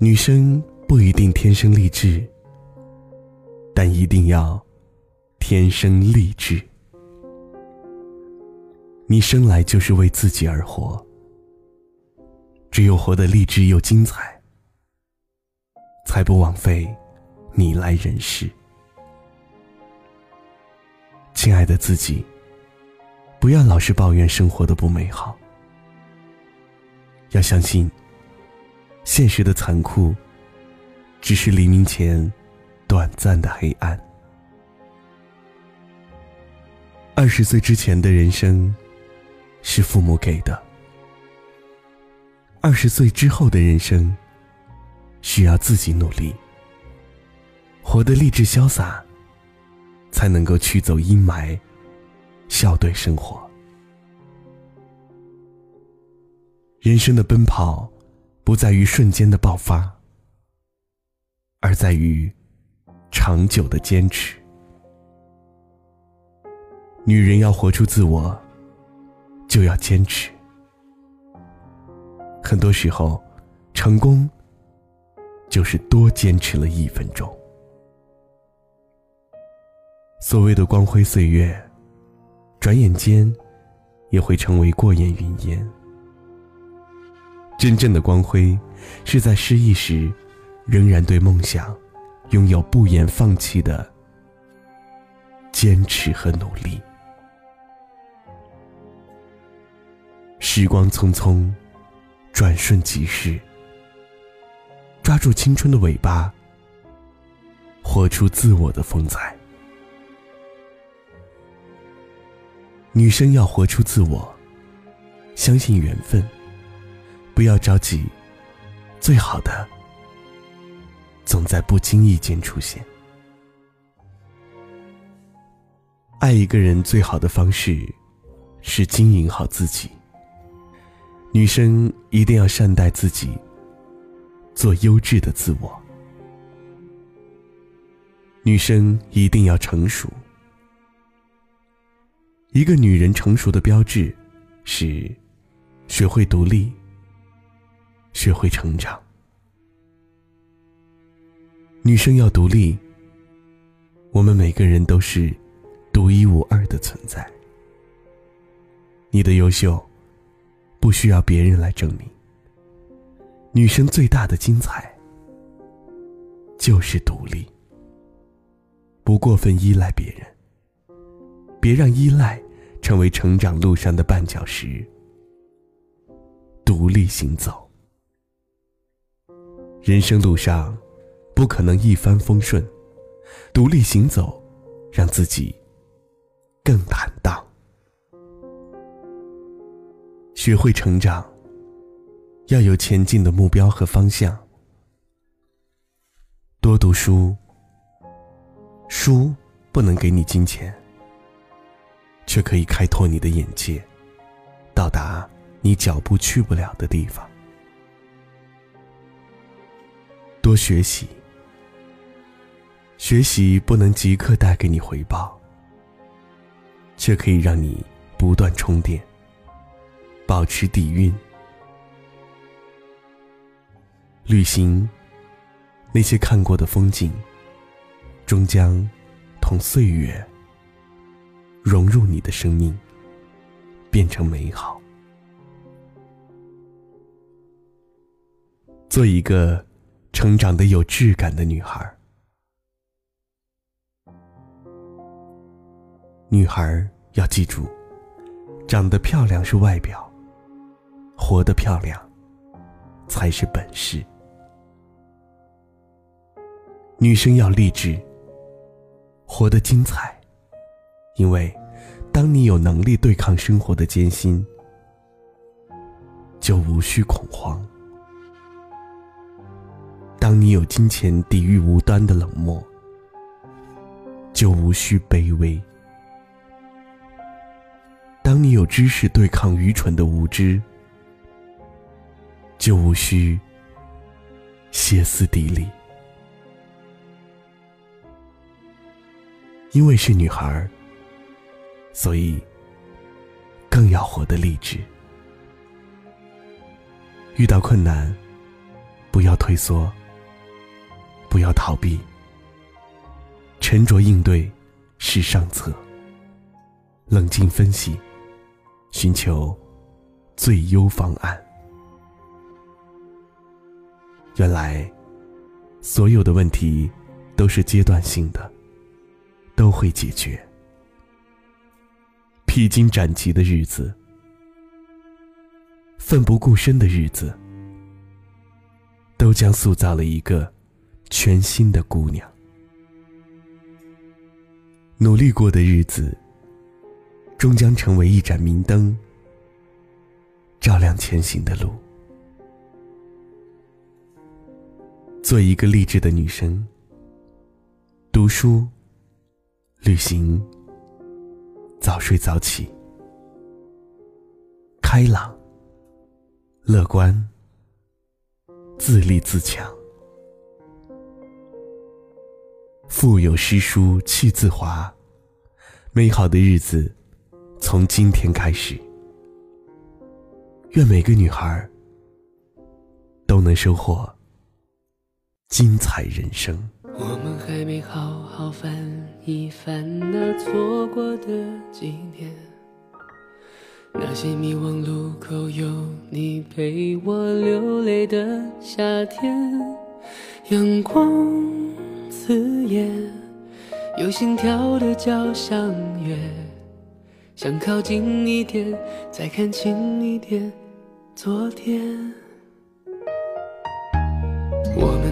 女生不一定天生丽质，但一定要天生丽质。你生来就是为自己而活，只有活得励志又精彩，才不枉费你来人世。亲爱的自己，不要老是抱怨生活的不美好，要相信。现实的残酷，只是黎明前短暂的黑暗。二十岁之前的人生，是父母给的；二十岁之后的人生，需要自己努力。活得励志潇洒，才能够驱走阴霾，笑对生活。人生的奔跑。不在于瞬间的爆发，而在于长久的坚持。女人要活出自我，就要坚持。很多时候，成功就是多坚持了一分钟。所谓的光辉岁月，转眼间也会成为过眼云烟。真正的光辉，是在失意时，仍然对梦想拥有不言放弃的坚持和努力。时光匆匆，转瞬即逝，抓住青春的尾巴，活出自我的风采。女生要活出自我，相信缘分。不要着急，最好的总在不经意间出现。爱一个人最好的方式是经营好自己。女生一定要善待自己，做优质的自我。女生一定要成熟。一个女人成熟的标志是学会独立。学会成长，女生要独立。我们每个人都是独一无二的存在。你的优秀不需要别人来证明。女生最大的精彩就是独立，不过分依赖别人，别让依赖成为成长路上的绊脚石。独立行走。人生路上，不可能一帆风顺，独立行走，让自己更坦荡。学会成长，要有前进的目标和方向。多读书，书不能给你金钱，却可以开拓你的眼界，到达你脚步去不了的地方。多学习，学习不能即刻带给你回报，却可以让你不断充电，保持底蕴。旅行，那些看过的风景，终将同岁月融入你的生命，变成美好。做一个。成长的有质感的女孩，女孩要记住，长得漂亮是外表，活得漂亮才是本事。女生要励志，活得精彩，因为当你有能力对抗生活的艰辛，就无需恐慌。当你有金钱抵御无端的冷漠，就无需卑微；当你有知识对抗愚蠢的无知，就无需歇斯底里。因为是女孩所以更要活得励志。遇到困难，不要退缩，不要逃避，沉着应对是上策。冷静分析，寻求最优方案。原来，所有的问题都是阶段性的，都会解决。披荆斩棘的日子。奋不顾身的日子，都将塑造了一个全新的姑娘。努力过的日子，终将成为一盏明灯，照亮前行的路。做一个励志的女生，读书、旅行、早睡早起、开朗。乐观，自立自强，腹有诗书气自华，美好的日子从今天开始。愿每个女孩都能收获精彩人生。我们还没好好翻一翻那错过的几年。那些迷惘路口有你陪我流泪的夏天，阳光刺眼，有心跳的交响乐，想靠近一点，再看清一点昨天。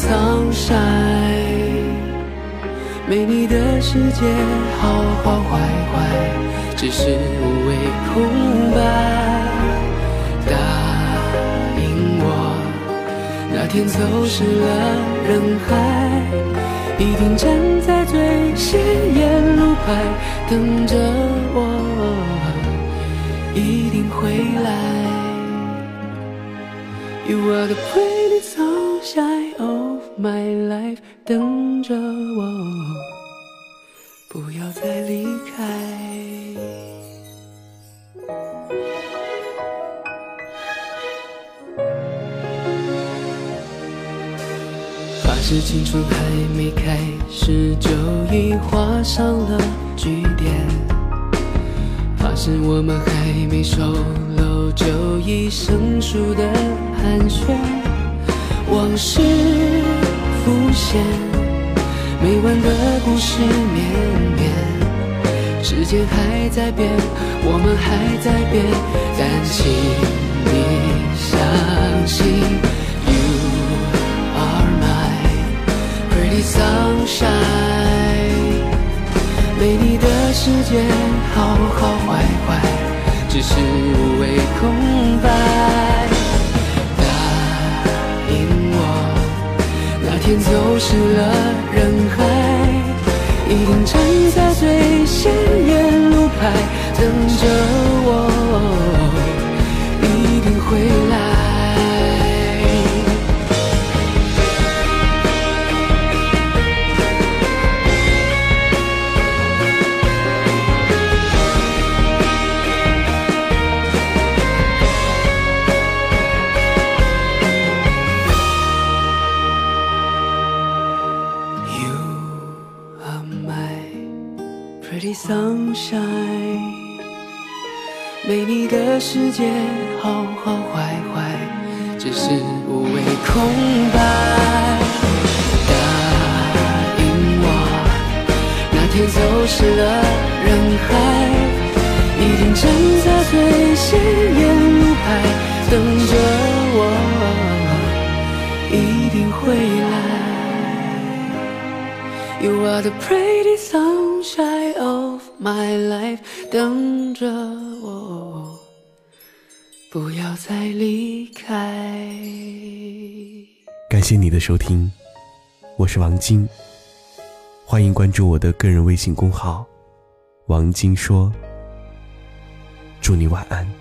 sunshine。没你的世界，好好坏坏，只是无谓空白。答应我，那天走失了人海，一定站在最显眼路牌等着我，一定会来。You are the pretty sunshine of my life，等着我，不要再离开。发誓青春还没开始，就已画上了句点。发誓我们还没熟络，就已生疏的寒暄。往事浮现，没完的故事绵绵。时间还在变，我们还在变，但请你相信，You are my pretty sunshine。没你的世界，好好坏坏，只是无谓空白。天走失了人海，一定站在最显眼路牌等着 pretty sunshine，没你的世界，好好坏坏，只是无谓空白。答应我，那天走失了人海，一定真 the pretty sunshine of my life，等着我，不要再离开。感谢你的收听，我是王晶，欢迎关注我的个人微信公号“王晶说”。祝你晚安。